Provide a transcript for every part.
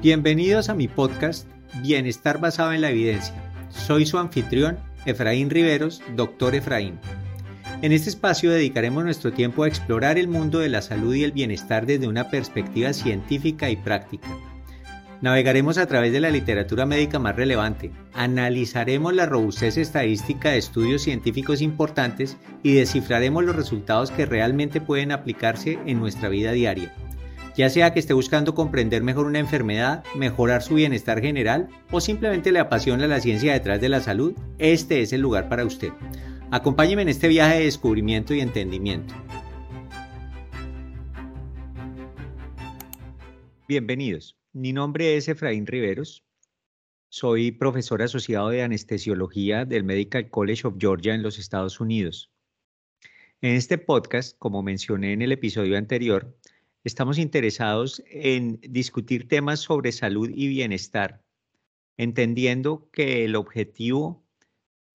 Bienvenidos a mi podcast Bienestar basado en la evidencia. Soy su anfitrión, Efraín Riveros, doctor Efraín. En este espacio dedicaremos nuestro tiempo a explorar el mundo de la salud y el bienestar desde una perspectiva científica y práctica. Navegaremos a través de la literatura médica más relevante, analizaremos la robustez estadística de estudios científicos importantes y descifraremos los resultados que realmente pueden aplicarse en nuestra vida diaria ya sea que esté buscando comprender mejor una enfermedad, mejorar su bienestar general o simplemente le apasiona la ciencia detrás de la salud, este es el lugar para usted. Acompáñeme en este viaje de descubrimiento y entendimiento. Bienvenidos. Mi nombre es Efraín Riveros. Soy profesor asociado de anestesiología del Medical College of Georgia en los Estados Unidos. En este podcast, como mencioné en el episodio anterior, estamos interesados en discutir temas sobre salud y bienestar, entendiendo que el objetivo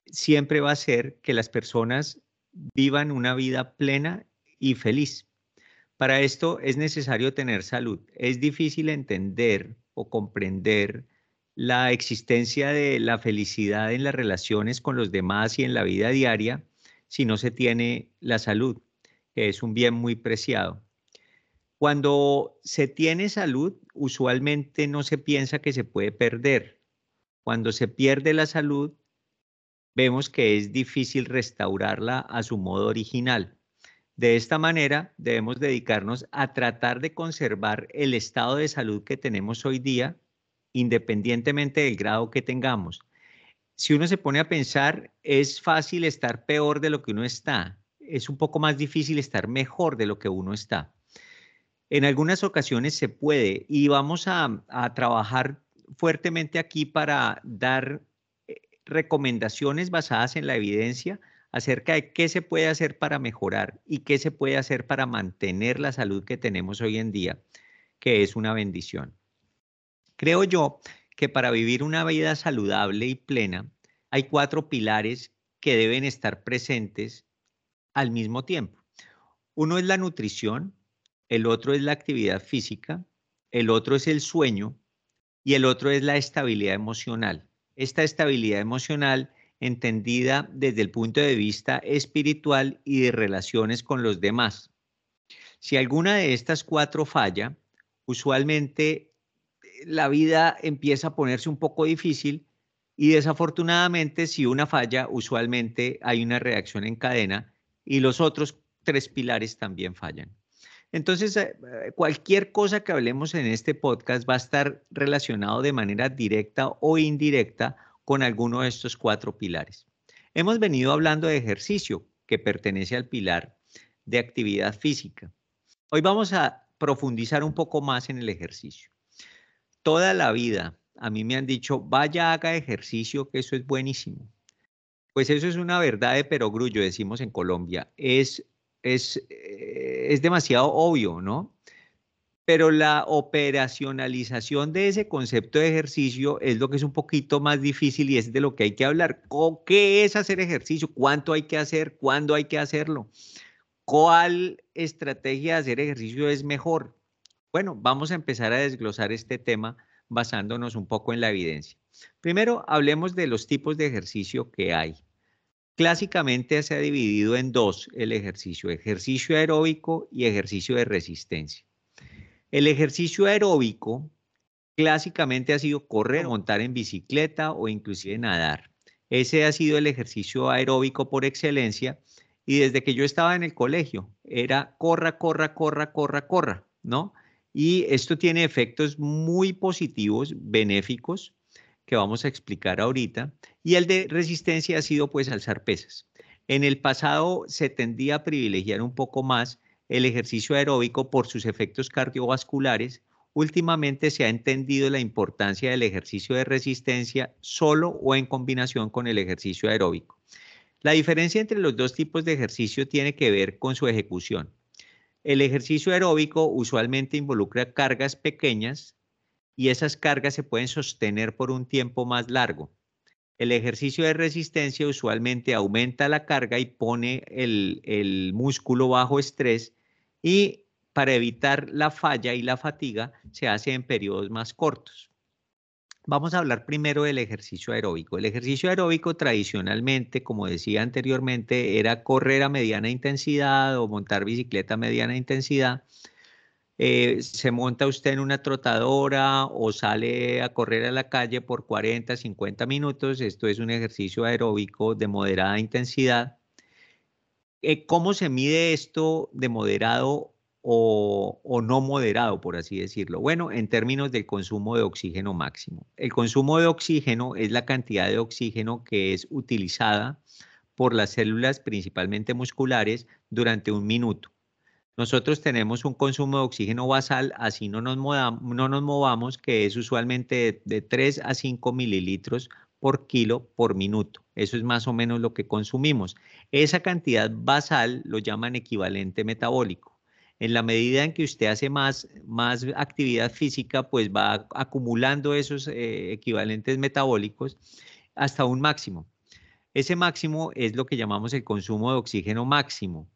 siempre va a ser que las personas vivan una vida plena y feliz. Para esto es necesario tener salud. Es difícil entender o comprender la existencia de la felicidad en las relaciones con los demás y en la vida diaria si no se tiene la salud, que es un bien muy preciado. Cuando se tiene salud, usualmente no se piensa que se puede perder. Cuando se pierde la salud, vemos que es difícil restaurarla a su modo original. De esta manera, debemos dedicarnos a tratar de conservar el estado de salud que tenemos hoy día, independientemente del grado que tengamos. Si uno se pone a pensar, es fácil estar peor de lo que uno está. Es un poco más difícil estar mejor de lo que uno está. En algunas ocasiones se puede y vamos a, trabajar fuertemente aquí para dar eh, recomendaciones basadas en la evidencia acerca de qué se puede hacer para mejorar y qué se puede hacer para mantener la salud que tenemos hoy en día, que es una bendición. Creo yo que para vivir una vida saludable y plena hay cuatro pilares que deben estar presentes al mismo tiempo. Uno es la nutrición, el otro es la actividad física, el otro es el sueño y el otro es la estabilidad emocional. Esta estabilidad emocional entendida desde el punto de vista espiritual y de relaciones con los demás. Si alguna de estas cuatro falla, usualmente eh, la vida empieza a ponerse un poco difícil y desafortunadamente si una falla, usualmente hay una reacción en cadena y los otros tres pilares también fallan. Entonces, eh, eh, cualquier cosa que hablemos en este podcast va a estar relacionado de manera directa o indirecta con alguno de estos cuatro pilares. Hemos venido hablando de ejercicio, que pertenece al pilar de actividad física. Hoy vamos a profundizar un poco más en el ejercicio. Toda la vida a mí me han dicho, vaya, haga ejercicio, que eso es buenísimo. Pues eso es una verdad de perogrullo, decimos en Colombia. Es es, es demasiado obvio, ¿no? Pero la operacionalización de ese concepto de ejercicio es lo que es un poquito más difícil y es de lo que hay que hablar. ¿Qué es hacer ejercicio? ¿Cuánto hay que hacer? ¿Cuándo hay que hacerlo? ¿Cuál estrategia de hacer ejercicio es mejor? Bueno, vamos a empezar a desglosar este tema basándonos un poco en la evidencia. Primero, hablemos de los tipos de ejercicio que hay. Clásicamente se ha dividido en dos el ejercicio, ejercicio aeróbico y ejercicio de resistencia. El ejercicio aeróbico clásicamente ha sido correr, montar en bicicleta o inclusive nadar. Ese ha sido el ejercicio aeróbico por excelencia y desde que yo estaba en el colegio era corra, corra, corra, corra, corra, ¿no? Y esto tiene efectos muy positivos, benéficos, que vamos a explicar ahorita, y el de resistencia ha sido pues alzar pesas. En el pasado se tendía a privilegiar un poco más el ejercicio aeróbico por sus efectos cardiovasculares. Últimamente se ha entendido la importancia del ejercicio de resistencia solo o en combinación con el ejercicio aeróbico. La diferencia entre los dos tipos de ejercicio tiene que ver con su ejecución. El ejercicio aeróbico usualmente involucra cargas pequeñas y esas cargas se pueden sostener por un tiempo más largo. El ejercicio de resistencia usualmente aumenta la carga y pone el, músculo bajo estrés y para evitar la falla y la fatiga se hace en periodos más cortos. Vamos a hablar primero del ejercicio aeróbico. El ejercicio aeróbico tradicionalmente, como decía anteriormente, era correr a mediana intensidad o montar bicicleta a mediana intensidad. Eh, se monta usted en una trotadora o sale a correr a la calle por 40, 50 minutos. Esto es un ejercicio aeróbico de moderada intensidad. Eh, ¿Cómo se mide esto de moderado o, no moderado, por así decirlo? Bueno, en términos del consumo de oxígeno máximo. El consumo de oxígeno es la cantidad de oxígeno que es utilizada por las células, principalmente musculares, durante un minuto. Nosotros tenemos un consumo de oxígeno basal, así no nos, no nos movamos, que es usualmente de, de 3 a 5 mililitros por kilo por minuto. Eso es más o menos lo que consumimos. Esa cantidad basal lo llaman equivalente metabólico en la medida en que usted hace más, más actividad física, pues va acumulando esos eh, equivalentes metabólicos hasta un máximo. Ese máximo es lo que llamamos el consumo de oxígeno máximo.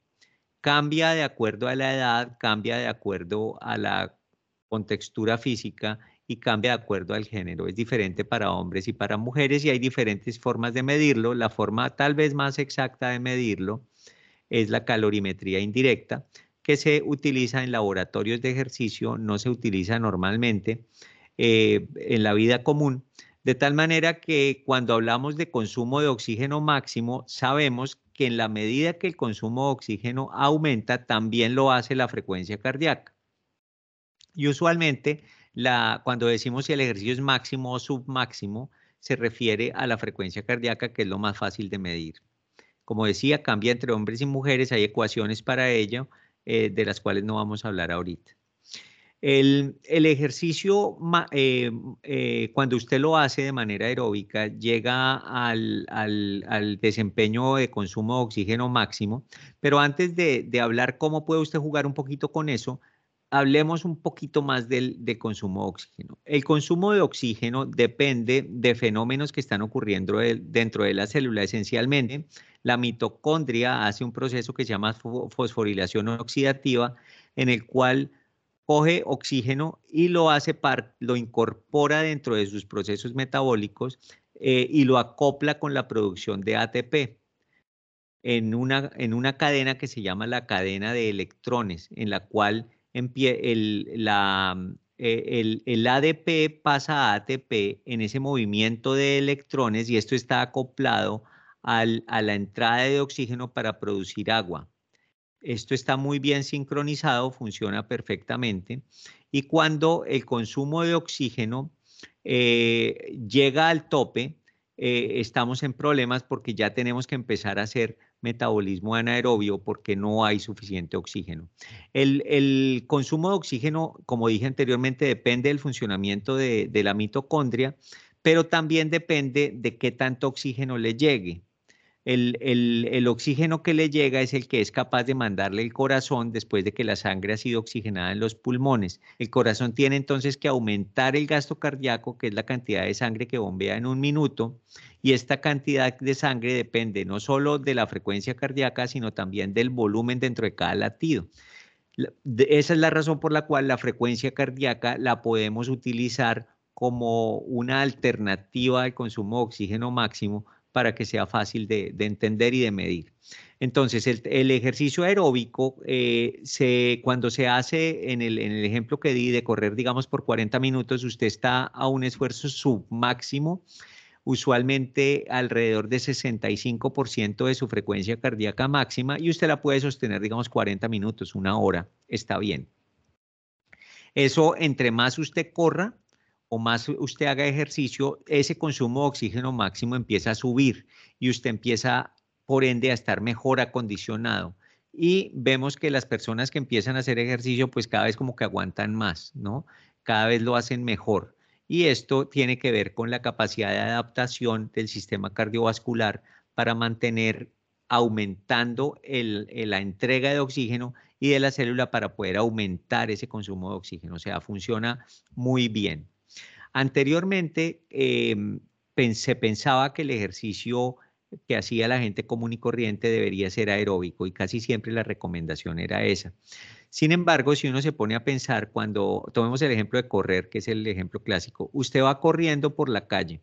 Cambia de acuerdo a la edad, cambia de acuerdo a la contextura física y cambia de acuerdo al género. Es diferente para hombres y para mujeres y hay diferentes formas de medirlo. La forma tal vez más exacta de medirlo es la calorimetría indirecta, que se utiliza en laboratorios de ejercicio, no se utiliza normalmente eh, en la vida común, de tal manera que cuando hablamos de consumo de oxígeno máximo, sabemos que en la medida que el consumo de oxígeno aumenta, también lo hace la frecuencia cardíaca. Y usualmente, la, cuando decimos si el ejercicio es máximo o submáximo, se refiere a la frecuencia cardíaca, que es lo más fácil de medir. Como decía, cambia entre hombres y mujeres, hay ecuaciones para ello, eh, de las cuales no vamos a hablar ahorita. El, ejercicio, eh, eh, cuando usted lo hace de manera aeróbica, llega al, desempeño de consumo de oxígeno máximo, pero antes de, hablar cómo puede usted jugar un poquito con eso, hablemos un poquito más del, consumo de oxígeno. El consumo de oxígeno depende de fenómenos que están ocurriendo dentro de la célula. Esencialmente, la mitocondria hace un proceso que se llama fosforilación oxidativa, en el cual coge oxígeno y lo hace lo incorpora dentro de sus procesos metabólicos eh, y lo acopla con la producción de ATP en una, en una cadena que se llama la cadena de electrones, en la cual el, la, eh, el, ADP pasa a ATP en ese movimiento de electrones y esto está acoplado a la entrada de oxígeno para producir agua. Esto está muy bien sincronizado, funciona perfectamente. Y cuando el consumo de oxígeno eh, llega al tope, eh, estamos en problemas porque ya tenemos que empezar a hacer metabolismo anaerobio porque no hay suficiente oxígeno. El, consumo de oxígeno, como dije anteriormente, depende del funcionamiento de, de la mitocondria, pero también depende de qué tanto oxígeno le llegue. El, oxígeno que le llega es el que es capaz de mandarle el corazón después de que la sangre ha sido oxigenada en los pulmones. El corazón tiene entonces que aumentar el gasto cardíaco, que es la cantidad de sangre que bombea en un minuto, y esta cantidad de sangre depende no solo de la frecuencia cardíaca, sino también del volumen dentro de cada latido. Esa es la razón por la cual la frecuencia cardíaca la podemos utilizar como una alternativa al consumo de oxígeno máximo para que sea fácil de, entender y de medir. Entonces, el, ejercicio aeróbico, eh, se, cuando se hace en el, en el, ejemplo que di de correr, digamos, por 40 minutos, usted está a un esfuerzo submáximo, usualmente alrededor de 65% de su frecuencia cardíaca máxima, y usted la puede sostener, digamos, 40 minutos, una hora, está bien. Eso, entre más usted corra, o más usted haga ejercicio, ese consumo de oxígeno máximo empieza a subir y usted empieza, por ende, a estar mejor acondicionado. Y vemos que las personas que empiezan a hacer ejercicio, pues cada vez como que aguantan más, ¿no? Cada vez lo hacen mejor. Y esto tiene que ver con la capacidad de adaptación del sistema cardiovascular para mantener aumentando la entrega de oxígeno y de la célula para poder aumentar ese consumo de oxígeno. O sea, funciona muy bien. Anteriormente em, se pensaba que el ejercicio que hacía la gente común y corriente debería ser aeróbico y casi siempre la recomendación era esa. Sin embargo, si uno se pone a pensar, cuando tomemos el ejemplo de correr, que es el ejemplo clásico, usted va corriendo por la calle.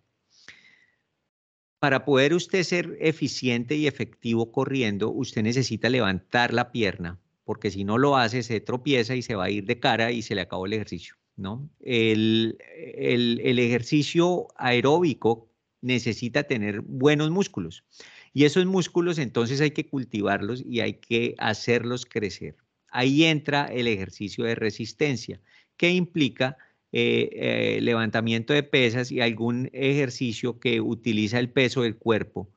Para poder usted ser eficiente y efectivo corriendo, usted necesita levantar la pierna, porque si no lo hace, se tropieza y se va a ir de cara y se le acabó el ejercicio. ¿No? El, ejercicio aeróbico necesita tener buenos músculos. Y esos músculos entonces hay que cultivarlos y hay que hacerlos crecer. Ahí entra el ejercicio de resistencia, que implica eh, eh, levantamiento de pesas y algún ejercicio que utiliza el peso del cuerpo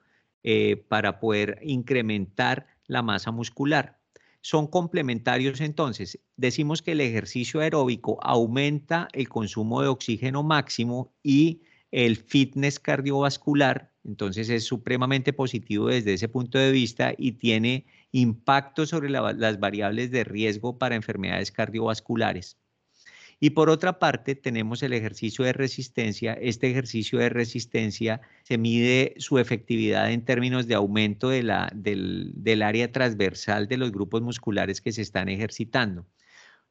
eh, para poder incrementar la masa muscular. Son complementarios entonces. Decimos que el ejercicio aeróbico aumenta el consumo de oxígeno máximo y el fitness cardiovascular, entonces es supremamente positivo desde ese punto de vista y tiene impacto sobre las variables de riesgo para enfermedades cardiovasculares. Y por otra parte, tenemos el ejercicio de resistencia. Este ejercicio de resistencia se mide su efectividad en términos de aumento de la, del, del área transversal de los grupos musculares que se están ejercitando.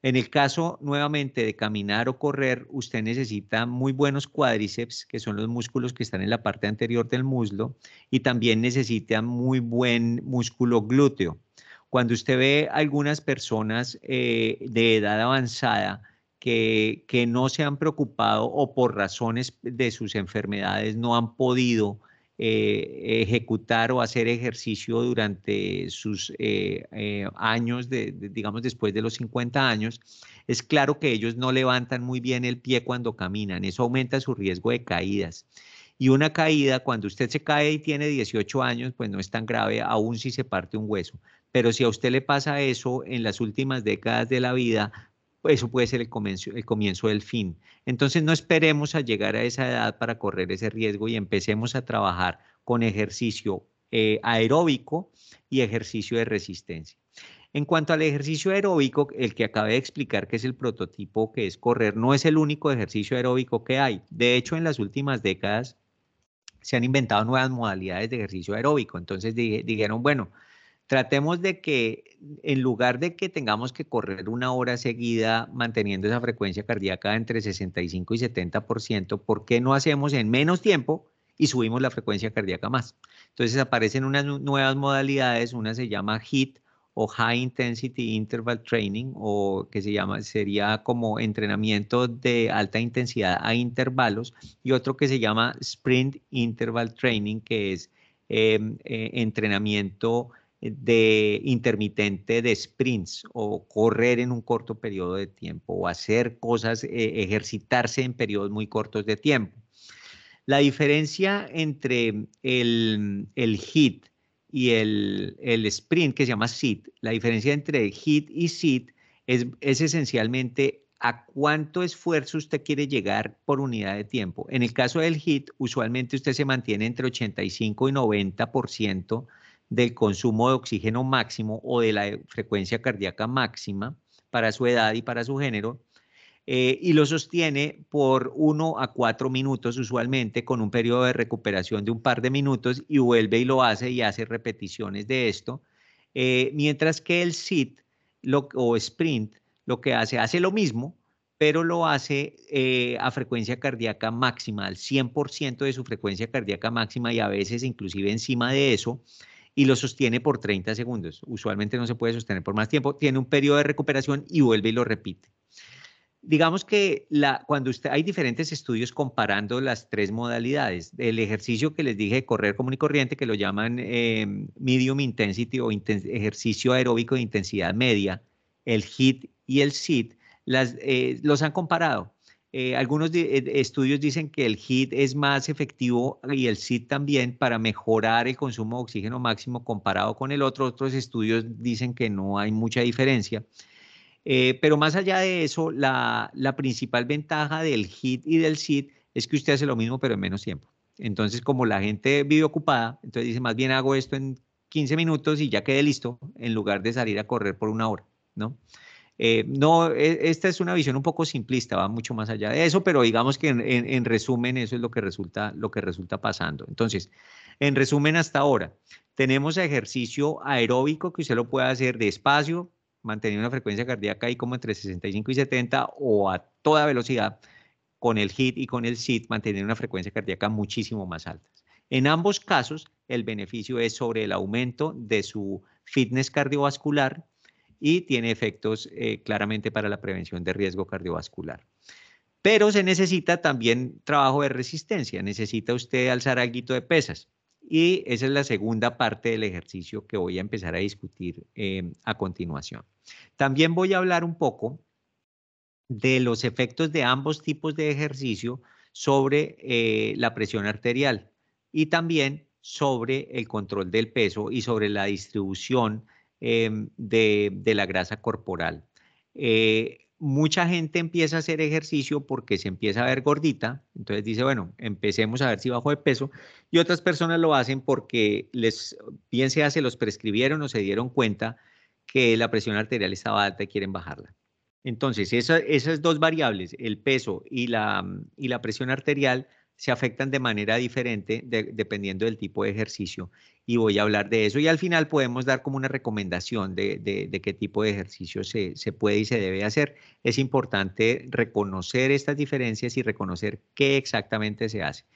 En el caso nuevamente de caminar o correr, usted necesita muy buenos cuádriceps, que son los músculos que están en la parte anterior del muslo, y también necesita muy buen músculo glúteo. Cuando usted ve algunas personas eh, de edad avanzada que, no se han preocupado o por razones de sus enfermedades no han podido eh, ejecutar o hacer ejercicio durante sus eh, eh, años, de, digamos después de los 50 años, es claro que ellos no levantan muy bien el pie cuando caminan, eso aumenta su riesgo de caídas. Y una caída, cuando usted se cae y tiene 18 años, pues no es tan grave, aún si se parte un hueso. Pero si a usted le pasa eso en las últimas décadas de la vida, eso puede ser el comienzo, el comienzo del fin. Entonces no esperemos a llegar a esa edad para correr ese riesgo y empecemos a trabajar con ejercicio eh, aeróbico y ejercicio de resistencia. En cuanto al ejercicio aeróbico, el que acabé de explicar que es el prototipo que es correr, no es el único ejercicio aeróbico que hay. De hecho, en las últimas décadas se han inventado nuevas modalidades de ejercicio aeróbico. Entonces dijeron, bueno, Tratemos de que en lugar de que tengamos que correr una hora seguida manteniendo esa frecuencia cardíaca entre 65 y 70%, ¿por qué no hacemos en menos tiempo y subimos la frecuencia cardíaca más? Entonces aparecen unas nuevas modalidades, una se llama HIT o High Intensity Interval Training o que se llama sería como entrenamiento de alta intensidad a intervalos y otro que se llama Sprint Interval Training que es em, eh, entrenamiento de intermitente de sprints o correr en un corto periodo de tiempo o hacer cosas, eh, ejercitarse en periodos muy cortos de tiempo. La diferencia entre el, el HIT y el, el, sprint, que se llama SIT, la diferencia entre HIT y SIT es, es esencialmente a cuánto esfuerzo usted quiere llegar por unidad de tiempo. En el caso del HIT, usualmente usted se mantiene entre 85 y 90% del consumo de oxígeno máximo o de la frecuencia cardíaca máxima para su edad y para su género, eh, y lo sostiene por uno a cuatro minutos usualmente con un periodo de recuperación de un par de minutos y vuelve y lo hace y hace repeticiones de esto, eh, mientras que el SIT o sprint lo que hace, hace lo mismo, pero lo hace eh, a frecuencia cardíaca máxima, al 100% de su frecuencia cardíaca máxima y a veces inclusive encima de eso, y lo sostiene por 30 segundos. Usualmente no se puede sostener por más tiempo, tiene un periodo de recuperación y vuelve y lo repite. Digamos que la, cuando usted hay diferentes estudios comparando las tres modalidades, el ejercicio que les dije correr común y corriente, que lo llaman em, medium intensity o ejercicio aeróbico de intensidad media, el HIT y el SIT, eh, los han comparado eh, algunos eh, estudios dicen que el HIT es más efectivo y el SIT también para mejorar el consumo de oxígeno máximo comparado con el otro. Otros estudios dicen que no hay mucha diferencia. Eh, pero más allá de eso, la, la, principal ventaja del HIT y del SIT es que usted hace lo mismo pero en menos tiempo. Entonces, como la gente vive ocupada, entonces dice, más bien hago esto en 15 minutos y ya quedé listo en lugar de salir a correr por una hora, ¿no? Eh, no, e, esta es una visión un poco simplista, va mucho más allá de eso, pero digamos que en, resumen eso es lo que, resulta, lo que resulta pasando. Entonces, en resumen hasta ahora, tenemos ejercicio aeróbico que usted lo puede hacer despacio, manteniendo una frecuencia cardíaca ahí como entre 65 y 70 o a toda velocidad con el HIT y con el SIT manteniendo una frecuencia cardíaca muchísimo más alta. En ambos casos, el beneficio es sobre el aumento de su fitness cardiovascular y tiene efectos eh, claramente para la prevención de riesgo cardiovascular. Pero se necesita también trabajo de resistencia, necesita usted alzar algo de pesas. Y esa es la segunda parte del ejercicio que voy a empezar a discutir eh, a continuación. También voy a hablar un poco de los efectos de ambos tipos de ejercicio sobre eh, la presión arterial y también sobre el control del peso y sobre la distribución em, de, la grasa corporal. Eh, mucha gente empieza a hacer ejercicio porque se empieza a ver gordita, entonces dice, bueno, empecemos a ver si bajo de peso, y otras personas lo hacen porque les, bien sea se los prescribieron o se dieron cuenta que la presión arterial estaba alta y quieren bajarla. Entonces, esas dos variables, el peso y la, y la presión arterial, se afectan de manera diferente dependiendo del tipo de ejercicio y voy a hablar de eso y al final podemos dar como una recomendación de, qué tipo de ejercicio se, se, puede y se debe hacer. Es importante reconocer estas diferencias y reconocer qué exactamente se hace.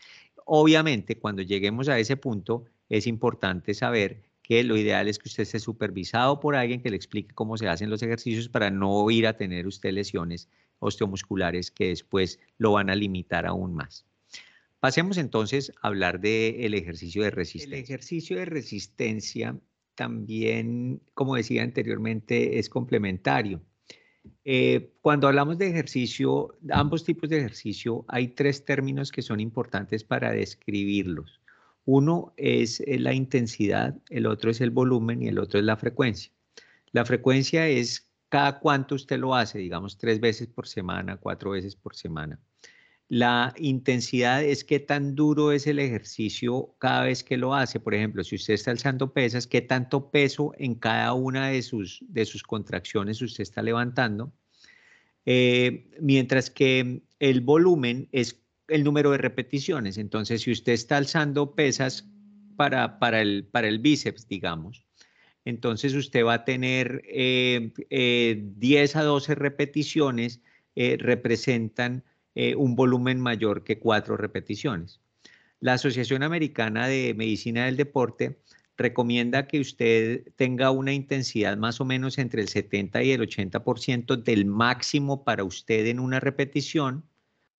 Obviamente, cuando lleguemos a ese punto, es importante saber que lo ideal es que usted esté supervisado por alguien que le explique cómo se hacen los ejercicios para no ir a tener usted lesiones osteomusculares que después lo van a limitar aún más. Pasemos entonces a hablar del ejercicio de resistencia. El ejercicio de resistencia también, como decía anteriormente, es complementario. Eh, cuando hablamos de ejercicio, ambos tipos de ejercicio, hay tres términos que son importantes para describirlos. Uno es eh, la intensidad, el otro es el volumen y el otro es la frecuencia. La frecuencia es cada cuánto usted lo hace, digamos tres veces por semana, cuatro veces por semana. La intensidad es qué tan duro es el ejercicio cada vez que lo hace. Por ejemplo, si usted está alzando pesas, qué tanto peso en cada una de sus, de sus contracciones usted está levantando. Eh, mientras que el volumen es el número de repeticiones. Entonces, si usted está alzando pesas para, para, el, para el bíceps, digamos, entonces usted va a tener 10 eh, eh, a 12 repeticiones, representan eh, un volumen mayor que cuatro repeticiones. La Asociación Americana de Medicina del Deporte recomienda que usted tenga una intensidad más o menos entre el 70 y el 80% del máximo para usted en una repetición,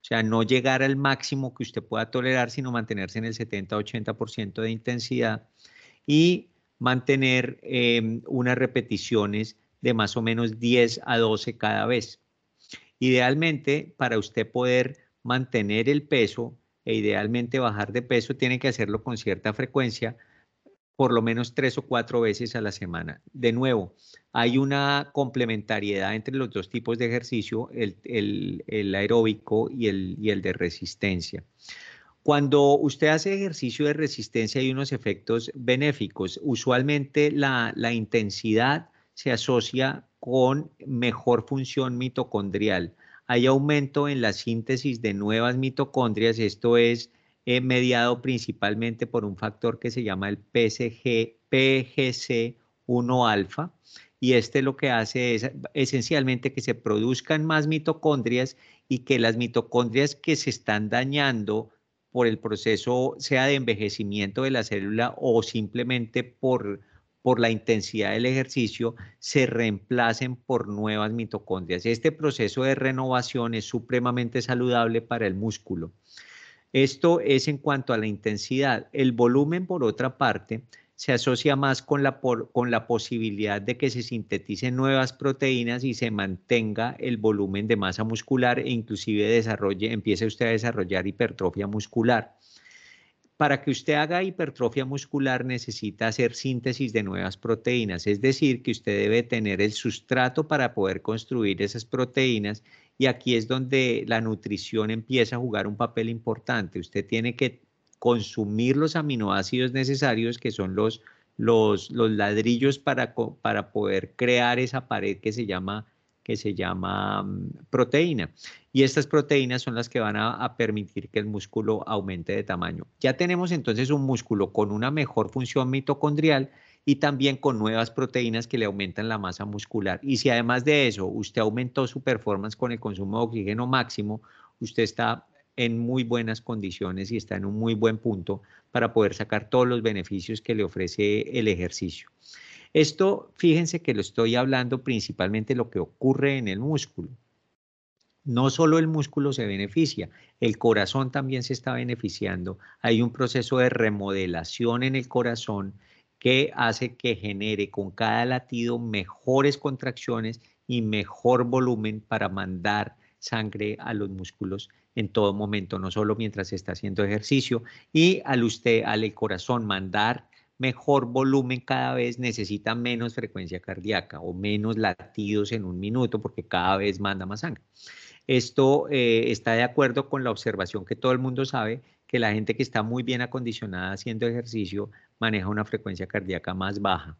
o sea, no llegar al máximo que usted pueda tolerar, sino mantenerse en el 70-80% de intensidad y mantener em, unas repeticiones de más o menos 10 a 12 cada vez. Idealmente, para usted poder mantener el peso e idealmente bajar de peso, tiene que hacerlo con cierta frecuencia, por lo menos tres o cuatro veces a la semana. De nuevo, hay una complementariedad entre los dos tipos de ejercicio, el, aeróbico y el, y el de resistencia. Cuando usted hace ejercicio de resistencia hay unos efectos benéficos. Usualmente la, la intensidad se asocia con mejor función mitocondrial. Hay aumento en la síntesis de nuevas mitocondrias, esto es eh, mediado principalmente por un factor que se llama el PSG, PGC1-alfa, y este lo que hace es esencialmente que se produzcan más mitocondrias y que las mitocondrias que se están dañando por el proceso, sea de envejecimiento de la célula o simplemente por por la intensidad del ejercicio se reemplacen por nuevas mitocondrias. Este proceso de renovación es supremamente saludable para el músculo. Esto es en cuanto a la intensidad. El volumen, por otra parte, se asocia más con la, con la posibilidad de que se sinteticen nuevas proteínas y se mantenga el volumen de masa muscular e inclusive desarrolle, empiece usted a desarrollar hipertrofia muscular para que usted haga hipertrofia muscular necesita hacer síntesis de nuevas proteínas, es decir, que usted debe tener el sustrato para poder construir esas proteínas y aquí es donde la nutrición empieza a jugar un papel importante. Usted tiene que consumir los aminoácidos necesarios que son los, los, los ladrillos para, para poder crear esa pared que se llama que se llama mm, proteína. Y estas proteínas son las que van a, permitir que el músculo aumente de tamaño. Ya tenemos entonces un músculo con una mejor función mitocondrial y también con nuevas proteínas que le aumentan la masa muscular. Y si además de eso usted aumentó su performance con el consumo de oxígeno máximo, usted está en muy buenas condiciones y está en un muy buen punto para poder sacar todos los beneficios que le ofrece el ejercicio. Esto, fíjense que lo estoy hablando principalmente lo que ocurre en el músculo. No solo el músculo se beneficia, el corazón también se está beneficiando. Hay un proceso de remodelación en el corazón que hace que genere con cada latido mejores contracciones y mejor volumen para mandar sangre a los músculos en todo momento, no solo mientras está haciendo ejercicio. Y al usted, al corazón mandar mejor volumen cada vez necesita menos frecuencia cardíaca o menos latidos en un minuto porque cada vez manda más sangre. Esto eh, está de acuerdo con la observación que todo el mundo sabe que la gente que está muy bien acondicionada haciendo ejercicio maneja una frecuencia cardíaca más baja.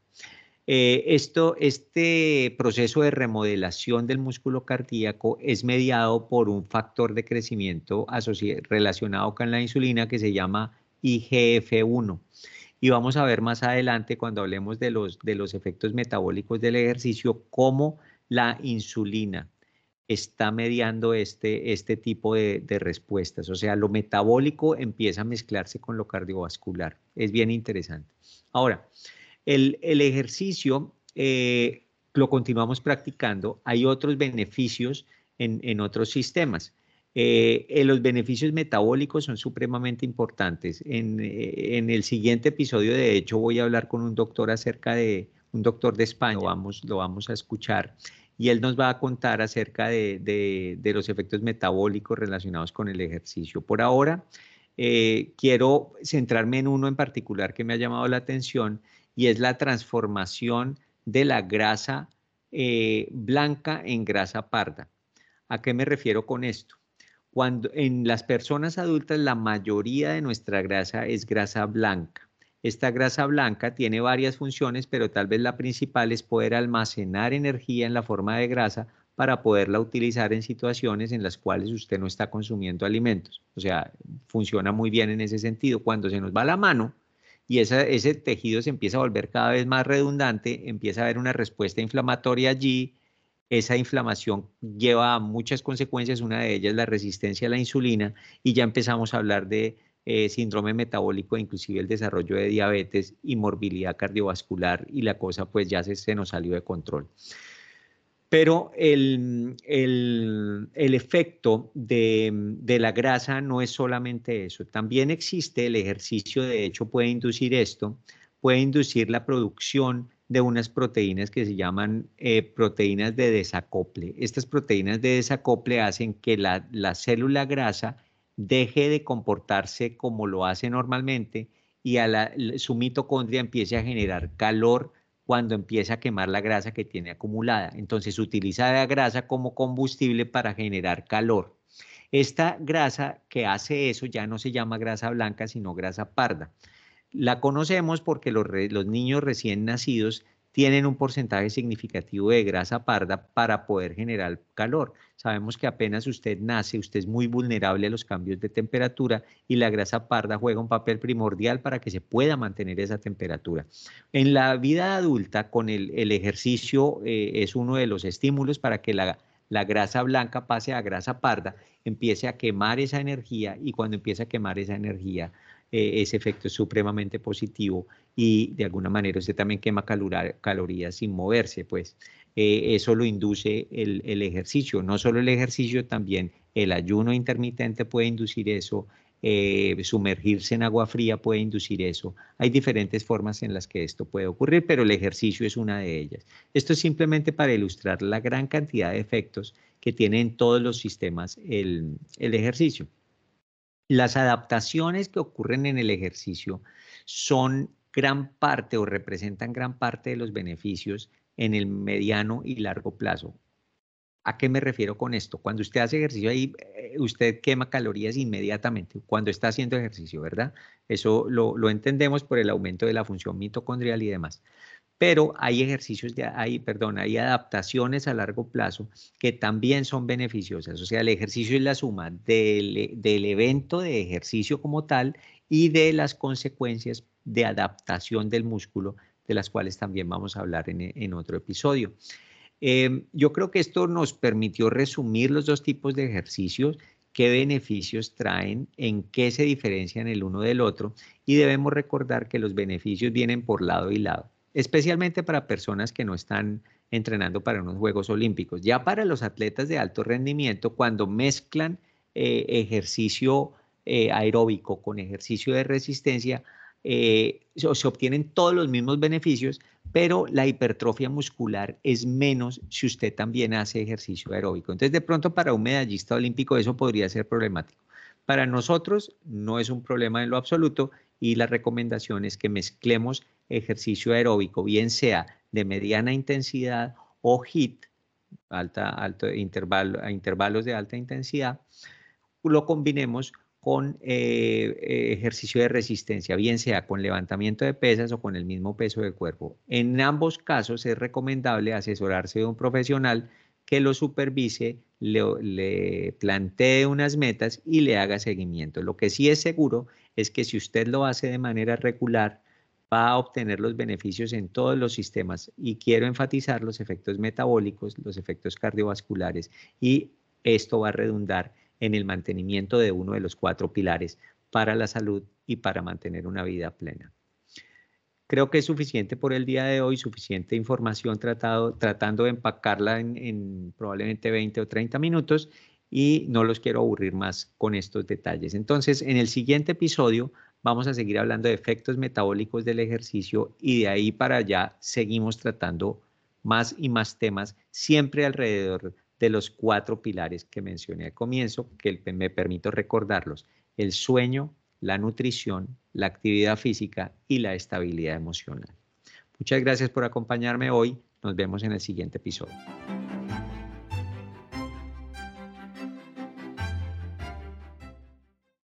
Eh, esto, este proceso de remodelación del músculo cardíaco es mediado por un factor de crecimiento relacionado con la insulina que se llama IGF-1. Y vamos a ver más adelante cuando hablemos de los, de los efectos metabólicos del ejercicio, cómo la insulina está mediando este, este tipo de, respuestas. O sea, lo metabólico empieza a mezclarse con lo cardiovascular. Es bien interesante. Ahora, el, ejercicio eh, lo continuamos practicando. Hay otros beneficios en, otros sistemas. Eh, los beneficios metabólicos son supremamente importantes. En, eh, en, el siguiente episodio, de hecho, voy a hablar con un doctor acerca de un doctor de España, vamos, lo vamos a escuchar y él nos va a contar acerca de, los efectos metabólicos relacionados con el ejercicio. Por ahora, eh, quiero centrarme en uno en particular que me ha llamado la atención y es la transformación de la grasa eh, blanca en grasa parda. ¿A qué me refiero con esto? Cuando en las personas adultas la mayoría de nuestra grasa es grasa blanca. Esta grasa blanca tiene varias funciones, pero tal vez la principal es poder almacenar energía en la forma de grasa para poderla utilizar en situaciones en las cuales usted no está consumiendo alimentos. O sea, funciona muy bien en ese sentido. Cuando se nos va la mano y ese tejido se empieza a volver cada vez más redundante, empieza a haber una respuesta inflamatoria allí, esa inflamación lleva a muchas consecuencias, una de ellas la resistencia a la insulina, y ya empezamos a hablar de eh, síndrome metabólico, inclusive el desarrollo de diabetes y morbilidad cardiovascular y la cosa pues ya se, nos salió de control. Pero el, efecto de, de, la grasa no es solamente eso, también existe el ejercicio, de hecho puede inducir esto, puede inducir la producción de unas proteínas que se llaman eh, proteínas de desacople. Estas proteínas de desacople hacen que la, la célula grasa deje de comportarse como lo hace normalmente y a su mitocondria empiece a generar calor cuando empieza a quemar la grasa que tiene acumulada. Entonces utiliza la grasa como combustible para generar calor. Esta grasa que hace eso ya no se llama grasa blanca, sino grasa parda. La conocemos porque los, niños recién nacidos tienen un porcentaje significativo de grasa parda para poder generar calor. Sabemos que apenas usted nace, usted es muy vulnerable a los cambios de temperatura y la grasa parda juega un papel primordial para que se pueda mantener esa temperatura. En la vida adulta, con el, ejercicio eh, es uno de los estímulos para que la, la grasa blanca pase a grasa parda, empiece a quemar esa energía y cuando empieza a quemar esa energía, eh, ese efecto es supremamente positivo y de alguna manera usted también quema calorías sin moverse, pues eh, eso lo induce el, ejercicio. No solo el ejercicio, también el ayuno intermitente puede inducir eso, eh, sumergirse en agua fría puede inducir eso. Hay diferentes formas en las que esto puede ocurrir, pero el ejercicio es una de ellas. Esto es simplemente para ilustrar la gran cantidad de efectos que tiene en todos los sistemas el ejercicio. Las adaptaciones que ocurren en el ejercicio son gran parte o representan gran parte de los beneficios en el mediano y largo plazo. ¿A qué me refiero con esto? Cuando usted hace ejercicio ahí, eh, usted quema calorías inmediatamente cuando está haciendo ejercicio, ¿verdad? Eso lo, lo entendemos por el aumento de la función mitocondrial y demás pero hay ejercicios, de, hay, perdón, hay adaptaciones a largo plazo que también son beneficiosas. O sea, el ejercicio es la suma del, del evento de ejercicio como tal y de las consecuencias de adaptación del músculo de las cuales también vamos a hablar en, otro episodio. Em, yo creo que esto nos permitió resumir los dos tipos de ejercicios, qué beneficios traen, en qué se diferencian el uno del otro y debemos recordar que los beneficios vienen por lado y lado, especialmente para personas que no están entrenando para unos Juegos Olímpicos. Ya para los atletas de alto rendimiento, cuando mezclan eh, ejercicio eh, aeróbico con ejercicio de resistencia, eh, se obtienen todos los mismos beneficios, pero la hipertrofia muscular es menos si usted también hace ejercicio aeróbico. Entonces, de pronto para un medallista olímpico eso podría ser problemático. Para nosotros no es un problema en lo absoluto y la recomendación es que mezclemos ejercicio aeróbico, bien sea de mediana intensidad o HIT, alta, a intervalos de alta intensidad, lo combinemos con eh, eh, ejercicio de resistencia, bien sea con levantamiento de pesas o con el mismo peso del cuerpo. En ambos casos es recomendable asesorarse de un profesional que lo supervise, le, le, plantee unas metas y le haga seguimiento. Lo que sí es seguro es que si usted lo hace de manera regular, va a obtener los beneficios en todos los sistemas y quiero enfatizar los efectos metabólicos, los efectos cardiovasculares y esto va a redundar en el mantenimiento de uno de los cuatro pilares para la salud y para mantener una vida plena. Creo que es suficiente por el día de hoy, suficiente información tratado, tratando de empacarla en, en probablemente 20 o 30 minutos y no los quiero aburrir más con estos detalles. Entonces, en el siguiente episodio vamos a seguir hablando de efectos metabólicos del ejercicio y de ahí para allá seguimos tratando más y más temas, siempre alrededor de los cuatro pilares que mencioné al comienzo, que me permito recordarlos, el sueño, la nutrición, la actividad física y la estabilidad emocional. Muchas gracias por acompañarme hoy. Nos vemos en el siguiente episodio.